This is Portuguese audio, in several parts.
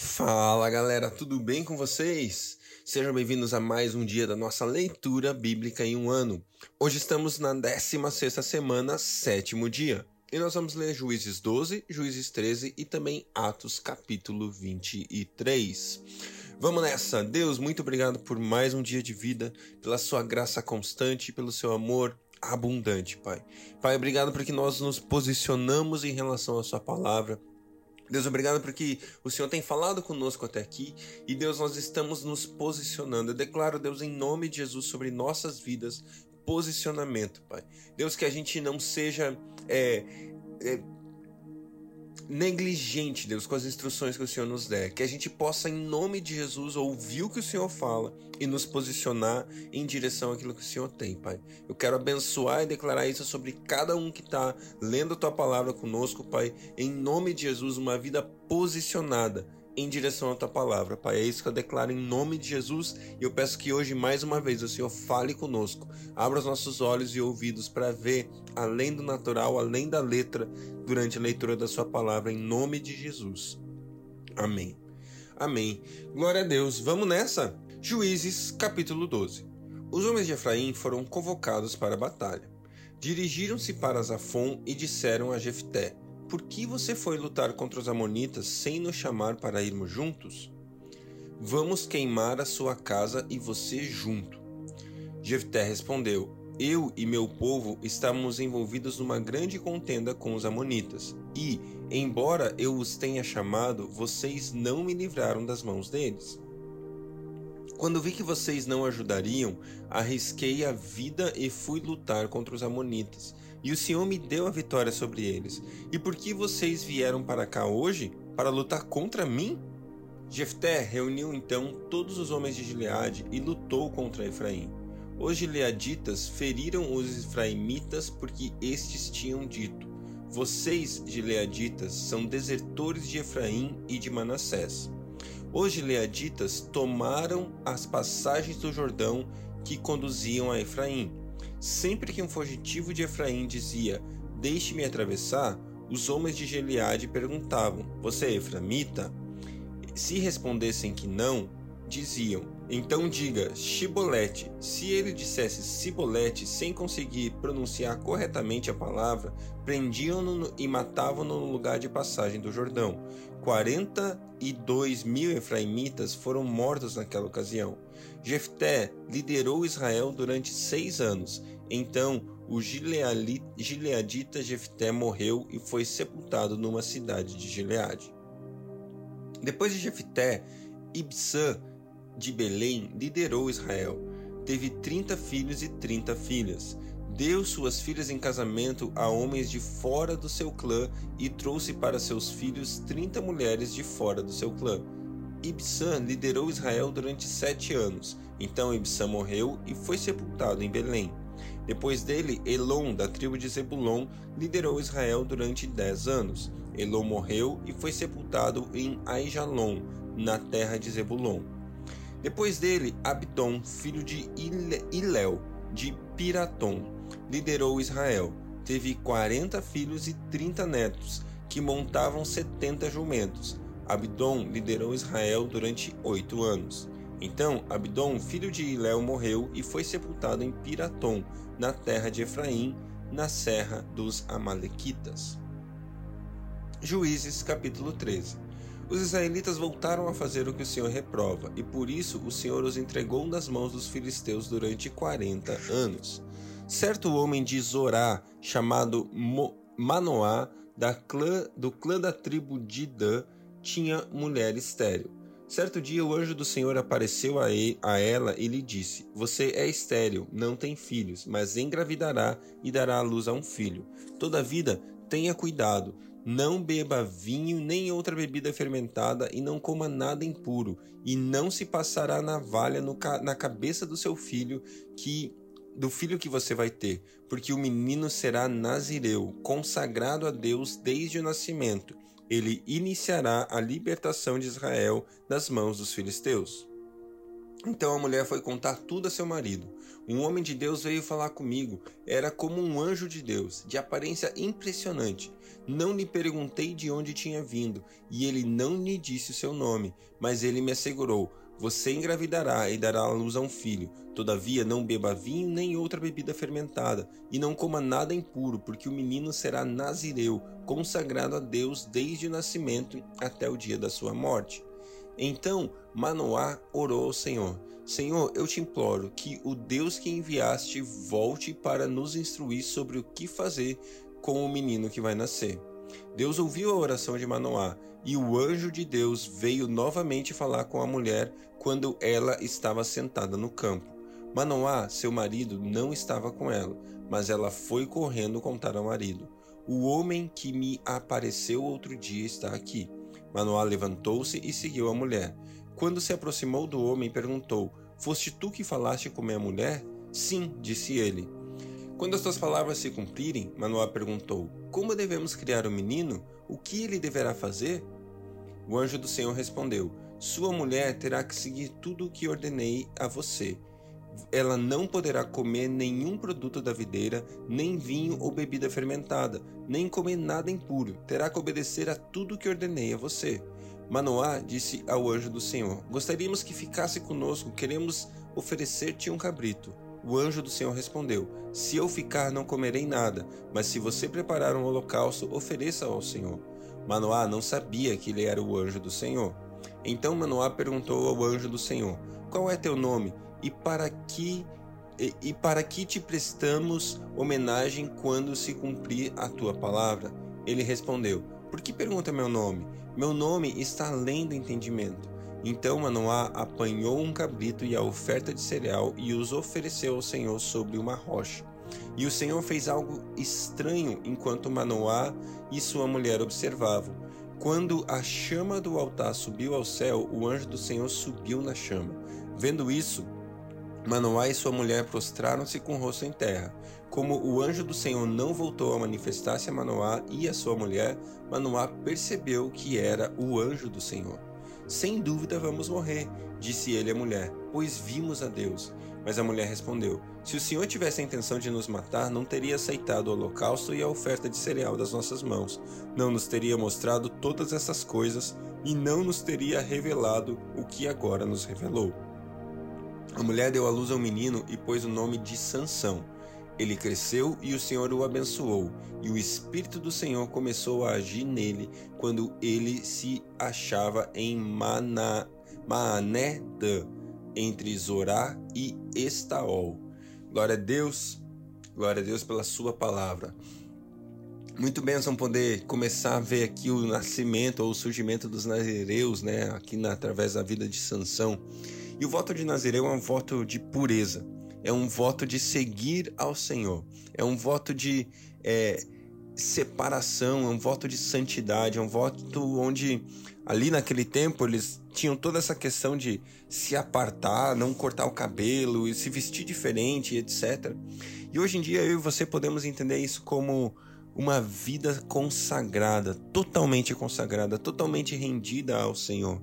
Fala galera, tudo bem com vocês? Sejam bem-vindos a mais um dia da nossa leitura bíblica em um ano. Hoje estamos na 16 semana, sétimo dia. E nós vamos ler Juízes 12, Juízes 13 e também Atos capítulo 23. Vamos nessa! Deus, muito obrigado por mais um dia de vida, pela sua graça constante, pelo seu amor abundante, Pai. Pai, obrigado porque nós nos posicionamos em relação à sua palavra Deus, obrigado porque o Senhor tem falado conosco até aqui e Deus, nós estamos nos posicionando. Eu declaro, Deus, em nome de Jesus sobre nossas vidas, posicionamento, Pai. Deus, que a gente não seja é, é, negligente, Deus, com as instruções que o Senhor nos der. Que a gente possa, em nome de Jesus, ouvir o que o Senhor fala e nos posicionar em direção àquilo que o Senhor tem, Pai. Eu quero abençoar e declarar isso sobre cada um que está lendo a tua palavra conosco, Pai. Em nome de Jesus, uma vida posicionada em direção à tua palavra, Pai. É isso que eu declaro em nome de Jesus e eu peço que hoje, mais uma vez, o Senhor fale conosco, abra os nossos olhos e ouvidos para ver além do natural, além da letra, durante a leitura da Sua palavra, em nome de Jesus. Amém. Amém. Glória a Deus. Vamos nessa? Juízes, capítulo 12. Os homens de Efraim foram convocados para a batalha. Dirigiram-se para Zafon e disseram a Jefté: por que você foi lutar contra os Amonitas sem nos chamar para irmos juntos? Vamos queimar a sua casa e você junto. Jefté respondeu: Eu e meu povo estávamos envolvidos numa grande contenda com os Amonitas, e, embora eu os tenha chamado, vocês não me livraram das mãos deles. Quando vi que vocês não ajudariam, arrisquei a vida e fui lutar contra os Amonitas e o Senhor me deu a vitória sobre eles. E por que vocês vieram para cá hoje? Para lutar contra mim? Jefté reuniu então todos os homens de Gileade e lutou contra Efraim. Os gileaditas feriram os efraimitas porque estes tinham dito: Vocês, gileaditas, são desertores de Efraim e de Manassés. Os gileaditas tomaram as passagens do Jordão que conduziam a Efraim Sempre que um fugitivo de Efraim dizia: Deixe-me atravessar, os homens de Gileade perguntavam: Você é efraimita? Se respondessem que não, diziam: Então diga Shibolete. Se ele dissesse Sibolete sem conseguir pronunciar corretamente a palavra, prendiam-no e matavam-no no lugar de passagem do Jordão. 42 mil efraimitas foram mortos naquela ocasião. Jefté liderou Israel durante seis anos. Então o gileadita Jefté morreu e foi sepultado numa cidade de Gileade. Depois de Jefté, Ibsã de Belém liderou Israel. Teve trinta filhos e trinta filhas. Deu suas filhas em casamento a homens de fora do seu clã e trouxe para seus filhos trinta mulheres de fora do seu clã. Ibsã liderou Israel durante sete anos. Então Ibsã morreu e foi sepultado em Belém. Depois dele, Elon, da tribo de Zebulon, liderou Israel durante dez anos. Elon morreu e foi sepultado em Aijalon, na terra de Zebulon. Depois dele, Abdon, filho de Iléu, de Piratom, liderou Israel. Teve quarenta filhos e trinta netos, que montavam setenta jumentos. Abdon liderou Israel durante oito anos. Então Abdon, filho de Iléu, morreu e foi sepultado em Piratom, na terra de Efraim, na serra dos Amalequitas. Juízes capítulo 13 Os israelitas voltaram a fazer o que o Senhor reprova, e por isso o Senhor os entregou nas mãos dos filisteus durante quarenta anos. Certo homem de Zorá, chamado Mo Manoá, da clã, do clã da tribo de Dan, tinha mulher estéril. Certo dia o anjo do Senhor apareceu a, ele, a ela e lhe disse: Você é estéril, não tem filhos, mas engravidará e dará à luz a um filho. Todavia, tenha cuidado, não beba vinho nem outra bebida fermentada e não coma nada impuro, e não se passará navalha no, na cabeça do seu filho que do filho que você vai ter, porque o menino será nazireu, consagrado a Deus desde o nascimento ele iniciará a libertação de Israel das mãos dos filisteus. Então a mulher foi contar tudo a seu marido. Um homem de Deus veio falar comigo. Era como um anjo de Deus, de aparência impressionante. Não lhe perguntei de onde tinha vindo, e ele não me disse o seu nome, mas ele me assegurou: Você engravidará e dará à luz a um filho. Todavia, não beba vinho nem outra bebida fermentada, e não coma nada impuro, porque o menino será nazireu, consagrado a Deus desde o nascimento até o dia da sua morte. Então Manoá orou ao Senhor: Senhor, eu te imploro que o Deus que enviaste volte para nos instruir sobre o que fazer com o menino que vai nascer. Deus ouviu a oração de Manoá e o anjo de Deus veio novamente falar com a mulher quando ela estava sentada no campo. Manoá, seu marido, não estava com ela, mas ela foi correndo contar ao marido: O homem que me apareceu outro dia está aqui. Manoá levantou-se e seguiu a mulher. Quando se aproximou do homem, perguntou: Foste tu que falaste com minha mulher? Sim, disse ele. Quando as tuas palavras se cumprirem, Manoá perguntou: Como devemos criar o menino? O que ele deverá fazer? O anjo do Senhor respondeu: Sua mulher terá que seguir tudo o que ordenei a você. Ela não poderá comer nenhum produto da videira, nem vinho ou bebida fermentada, nem comer nada impuro. Terá que obedecer a tudo o que ordenei a você. Manoá disse ao anjo do Senhor: Gostaríamos que ficasse conosco, queremos oferecer-te um cabrito. O anjo do Senhor respondeu: Se eu ficar, não comerei nada, mas se você preparar um holocausto, ofereça ao Senhor. Manoá não sabia que ele era o anjo do Senhor. Então Manoá perguntou ao anjo do Senhor: Qual é teu nome? E para que e, e para que te prestamos homenagem quando se cumprir a tua palavra? Ele respondeu: Por que pergunta meu nome? Meu nome está além do entendimento. Então Manoá apanhou um cabrito e a oferta de cereal e os ofereceu ao Senhor sobre uma rocha. E o Senhor fez algo estranho enquanto Manoá e sua mulher observavam. Quando a chama do altar subiu ao céu, o anjo do Senhor subiu na chama. Vendo isso, Manoá e sua mulher prostraram-se com o rosto em terra. Como o anjo do Senhor não voltou a manifestar-se a Manoá e a sua mulher, Manoá percebeu que era o anjo do Senhor. Sem dúvida vamos morrer, disse ele à mulher, pois vimos a Deus. Mas a mulher respondeu: Se o Senhor tivesse a intenção de nos matar, não teria aceitado o holocausto e a oferta de cereal das nossas mãos. Não nos teria mostrado todas essas coisas e não nos teria revelado o que agora nos revelou. A mulher deu à luz ao menino e pôs o nome de Sansão. Ele cresceu e o Senhor o abençoou, e o Espírito do Senhor começou a agir nele quando ele se achava em Maná, entre Zorá e Estaol. Glória a Deus, glória a Deus pela sua palavra. Muito bênção poder começar a ver aqui o nascimento ou o surgimento dos nazireus, né, aqui na, através da vida de Sansão. E o voto de Nazireu é um voto de pureza é um voto de seguir ao Senhor, é um voto de é, separação, é um voto de santidade, é um voto onde ali naquele tempo eles tinham toda essa questão de se apartar, não cortar o cabelo e se vestir diferente, etc. E hoje em dia eu e você podemos entender isso como uma vida consagrada, totalmente consagrada, totalmente rendida ao Senhor.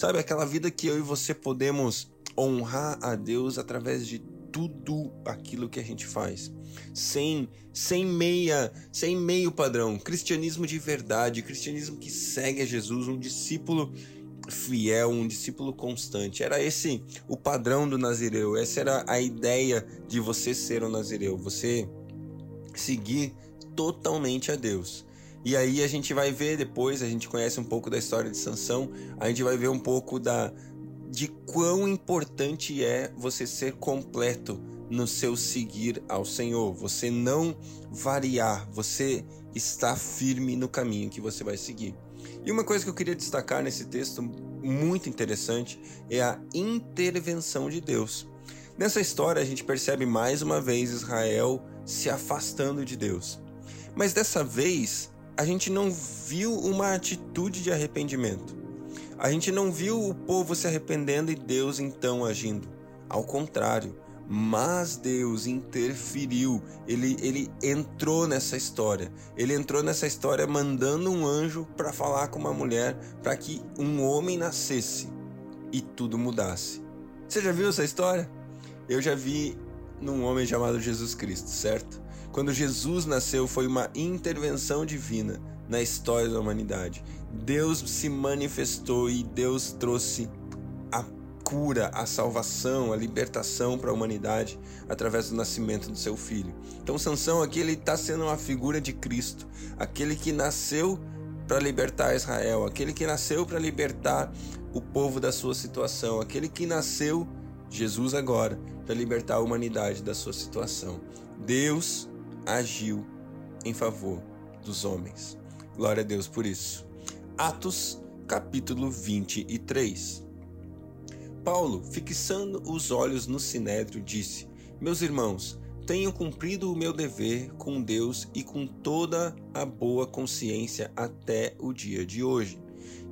Sabe aquela vida que eu e você podemos honrar a Deus através de tudo aquilo que a gente faz. Sem sem meia, sem meio padrão, cristianismo de verdade, cristianismo que segue a Jesus, um discípulo fiel, um discípulo constante. Era esse o padrão do Nazireu. Essa era a ideia de você ser um Nazireu, você seguir totalmente a Deus. E aí a gente vai ver depois, a gente conhece um pouco da história de Sansão, a gente vai ver um pouco da de quão importante é você ser completo no seu seguir ao Senhor, você não variar, você está firme no caminho que você vai seguir. E uma coisa que eu queria destacar nesse texto muito interessante é a intervenção de Deus. Nessa história a gente percebe mais uma vez Israel se afastando de Deus. Mas dessa vez a gente não viu uma atitude de arrependimento. A gente não viu o povo se arrependendo e Deus então agindo. Ao contrário, mas Deus interferiu, ele, ele entrou nessa história. Ele entrou nessa história mandando um anjo para falar com uma mulher para que um homem nascesse e tudo mudasse. Você já viu essa história? Eu já vi num homem chamado Jesus Cristo, certo? Quando Jesus nasceu, foi uma intervenção divina na história da humanidade. Deus se manifestou e Deus trouxe a cura, a salvação, a libertação para a humanidade através do nascimento do seu filho. Então Sansão aqui está sendo uma figura de Cristo, aquele que nasceu para libertar Israel, aquele que nasceu para libertar o povo da sua situação, aquele que nasceu Jesus agora para libertar a humanidade da sua situação. Deus agiu em favor dos homens. Glória a Deus por isso. Atos, capítulo 23. Paulo, fixando os olhos no sinédrio, disse: Meus irmãos, tenho cumprido o meu dever com Deus e com toda a boa consciência até o dia de hoje.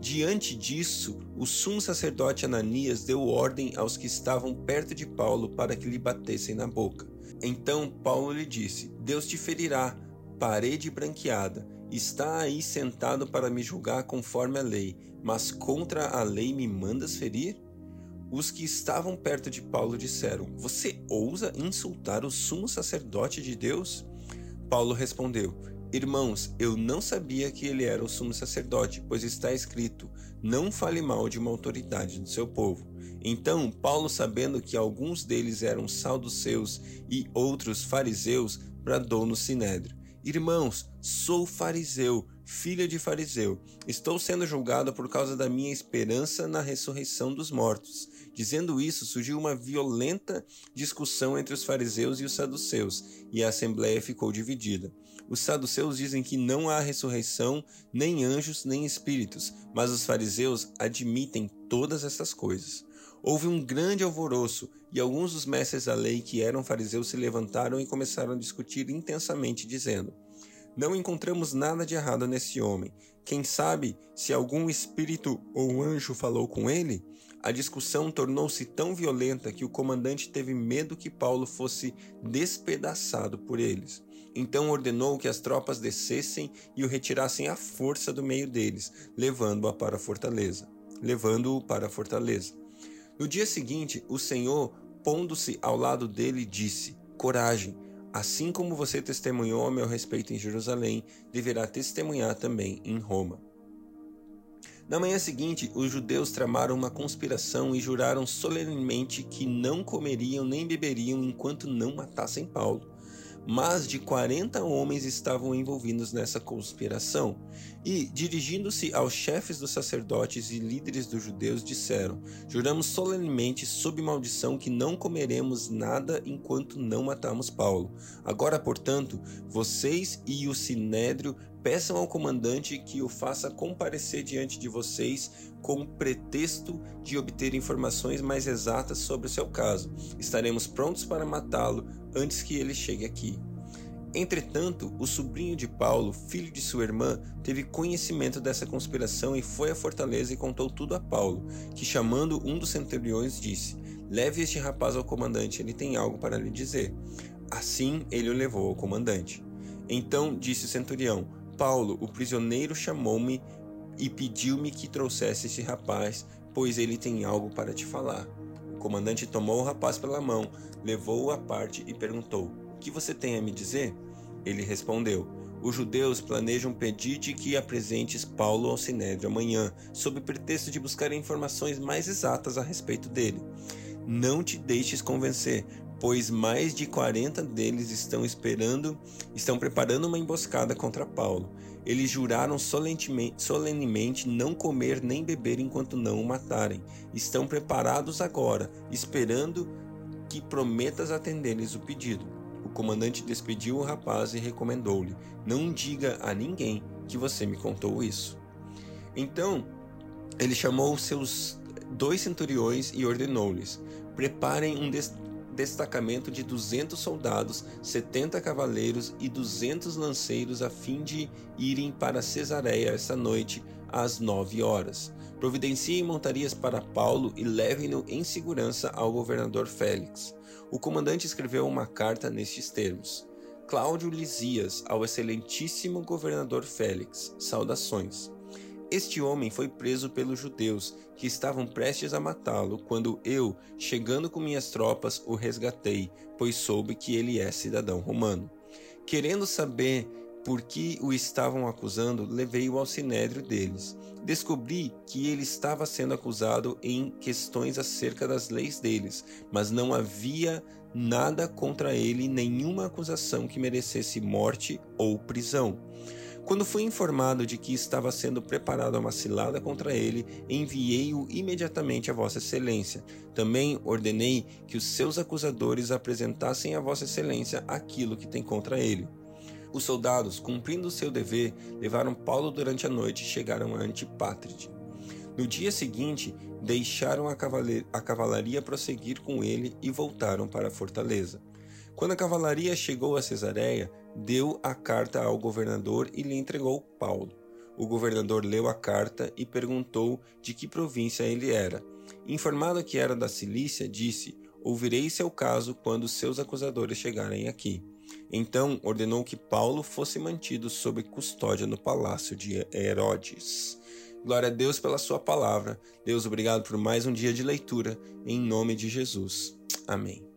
Diante disso, o sumo sacerdote Ananias deu ordem aos que estavam perto de Paulo para que lhe batessem na boca. Então Paulo lhe disse: Deus te ferirá, parede branqueada. Está aí sentado para me julgar conforme a lei, mas contra a lei me mandas ferir? Os que estavam perto de Paulo disseram: Você ousa insultar o sumo sacerdote de Deus? Paulo respondeu: Irmãos, eu não sabia que ele era o sumo sacerdote, pois está escrito: Não fale mal de uma autoridade do seu povo. Então, Paulo, sabendo que alguns deles eram saduceus e outros fariseus, bradou no sinédrio: Irmãos, sou fariseu, filha de fariseu. Estou sendo julgado por causa da minha esperança na ressurreição dos mortos. Dizendo isso, surgiu uma violenta discussão entre os fariseus e os saduceus, e a assembleia ficou dividida. Os saduceus dizem que não há ressurreição, nem anjos, nem espíritos, mas os fariseus admitem todas essas coisas. Houve um grande alvoroço, e alguns dos mestres da lei que eram fariseus se levantaram e começaram a discutir intensamente, dizendo: Não encontramos nada de errado nesse homem. Quem sabe se algum espírito ou anjo falou com ele? A discussão tornou-se tão violenta que o comandante teve medo que Paulo fosse despedaçado por eles. Então ordenou que as tropas descessem e o retirassem à força do meio deles, levando-o para a fortaleza. Levando-o para a fortaleza. No dia seguinte, o Senhor, pondo-se ao lado dele, disse: Coragem, assim como você testemunhou a meu respeito em Jerusalém, deverá testemunhar também em Roma. Na manhã seguinte, os judeus tramaram uma conspiração e juraram solenemente que não comeriam nem beberiam enquanto não matassem Paulo mais de 40 homens estavam envolvidos nessa conspiração. E, dirigindo-se aos chefes dos sacerdotes e líderes dos judeus, disseram: Juramos solenemente, sob maldição, que não comeremos nada enquanto não matamos Paulo. Agora, portanto, vocês e o sinédrio peçam ao comandante que o faça comparecer diante de vocês com pretexto de obter informações mais exatas sobre o seu caso. Estaremos prontos para matá-lo antes que ele chegue aqui. Entretanto, o sobrinho de Paulo, filho de sua irmã, teve conhecimento dessa conspiração e foi à fortaleza e contou tudo a Paulo, que chamando um dos centuriões disse: Leve este rapaz ao comandante, ele tem algo para lhe dizer. Assim ele o levou ao comandante. Então disse o centurião: Paulo, o prisioneiro, chamou-me e pediu-me que trouxesse este rapaz, pois ele tem algo para te falar. O comandante tomou o rapaz pela mão, levou-o à parte e perguntou: O que você tem a me dizer? Ele respondeu: Os judeus planejam pedir-te que apresentes Paulo ao sinédrio amanhã, sob pretexto de buscar informações mais exatas a respeito dele. Não te deixes convencer, pois mais de 40 deles estão esperando, estão preparando uma emboscada contra Paulo. Eles juraram solenemente não comer nem beber enquanto não o matarem. Estão preparados agora, esperando que prometas atender-lhes o pedido. O comandante despediu o rapaz e recomendou-lhe: Não diga a ninguém que você me contou isso. Então, ele chamou seus dois centuriões e ordenou-lhes: Preparem um destacamento de 200 soldados, 70 cavaleiros e 200 lanceiros a fim de irem para Cesareia esta noite às nove horas. Providenciem montarias para Paulo e levem-no em segurança ao governador Félix. O comandante escreveu uma carta nestes termos: Cláudio Lisias, ao excelentíssimo governador Félix, saudações. Este homem foi preso pelos judeus, que estavam prestes a matá-lo, quando eu, chegando com minhas tropas, o resgatei, pois soube que ele é cidadão romano. Querendo saber por que o estavam acusando, levei-o ao sinédrio deles. Descobri que ele estava sendo acusado em questões acerca das leis deles, mas não havia nada contra ele, nenhuma acusação que merecesse morte ou prisão. Quando fui informado de que estava sendo preparada uma cilada contra ele, enviei-o imediatamente a Vossa Excelência. Também ordenei que os seus acusadores apresentassem a Vossa Excelência aquilo que tem contra ele. Os soldados, cumprindo seu dever, levaram Paulo durante a noite e chegaram a Antipátride. No dia seguinte, deixaram a, a cavalaria prosseguir com ele e voltaram para a fortaleza. Quando a cavalaria chegou a Cesareia, deu a carta ao governador e lhe entregou Paulo. O governador leu a carta e perguntou de que província ele era. Informado que era da Cilícia, disse: Ouvirei seu caso quando seus acusadores chegarem aqui. Então ordenou que Paulo fosse mantido sob custódia no palácio de Herodes. Glória a Deus pela sua palavra. Deus, obrigado por mais um dia de leitura. Em nome de Jesus. Amém.